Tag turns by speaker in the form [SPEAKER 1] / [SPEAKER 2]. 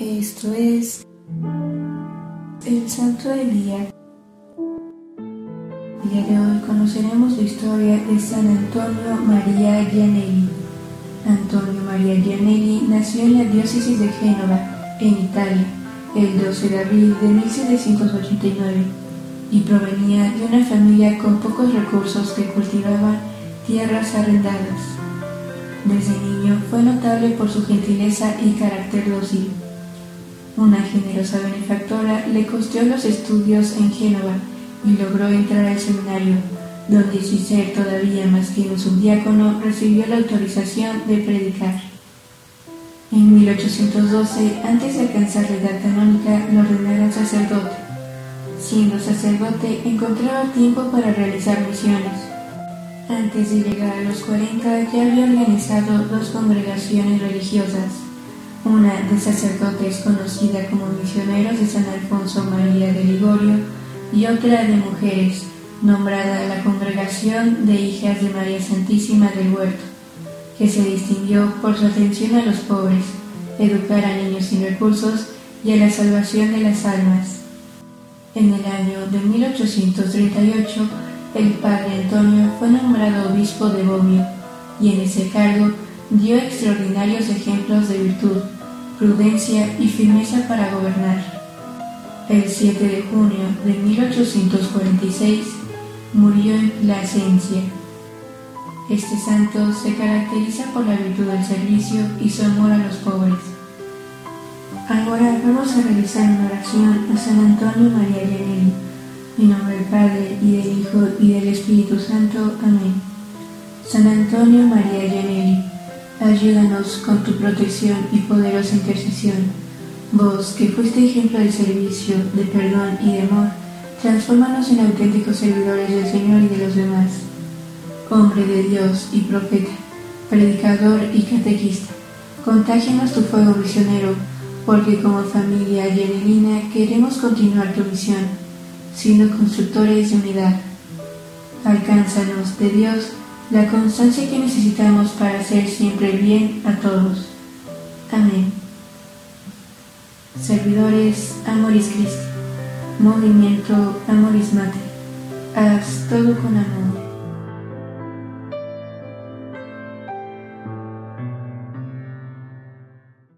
[SPEAKER 1] Esto es el Santo del Día. El día de hoy conoceremos la historia de San Antonio María Gianelli. Antonio María Gianelli nació en la diócesis de Génova, en Italia, el 12 de abril de 1789 y provenía de una familia con pocos recursos que cultivaban tierras arrendadas. Desde niño fue notable por su gentileza y carácter dócil. Una generosa benefactora le costeó los estudios en Génova y logró entrar al seminario, donde sin ser todavía más que un subdiácono recibió la autorización de predicar. En 1812, antes de alcanzar la edad canónica, lo ordenaron sacerdote. Siendo sacerdote, encontraba tiempo para realizar misiones. Antes de llegar a los 40, ya había organizado dos congregaciones religiosas una de sacerdotes conocida como misioneros de San Alfonso María de Ligorio y otra de mujeres, nombrada la Congregación de Hijas de María Santísima del Huerto, que se distinguió por su atención a los pobres, educar a niños sin recursos y a la salvación de las almas. En el año de 1838, el padre Antonio fue nombrado obispo de Bomio y en ese cargo dio extraordinarios ejemplos de virtud, prudencia y firmeza para gobernar. El 7 de junio de 1846 murió en Plasencia. Este santo se caracteriza por la virtud del servicio y su amor a los pobres. Ahora vamos a realizar una oración a San Antonio María Llanelli. En nombre del Padre, y del Hijo, y del Espíritu Santo. Amén. San Antonio María Llanelli Ayúdanos con tu protección y poderosa intercesión. Vos, que fuiste ejemplo de servicio, de perdón y de amor, transfórmanos en auténticos servidores del Señor y de los demás. Hombre de Dios y profeta, predicador y catequista, contágianos tu fuego misionero, porque como familia yenelina queremos continuar tu misión, siendo constructores de unidad. Alcánzanos de Dios la constancia que necesitamos para hacer siempre bien a todos. Amén. Servidores Amoris Christi, Movimiento Amoris Mater, haz todo con amor.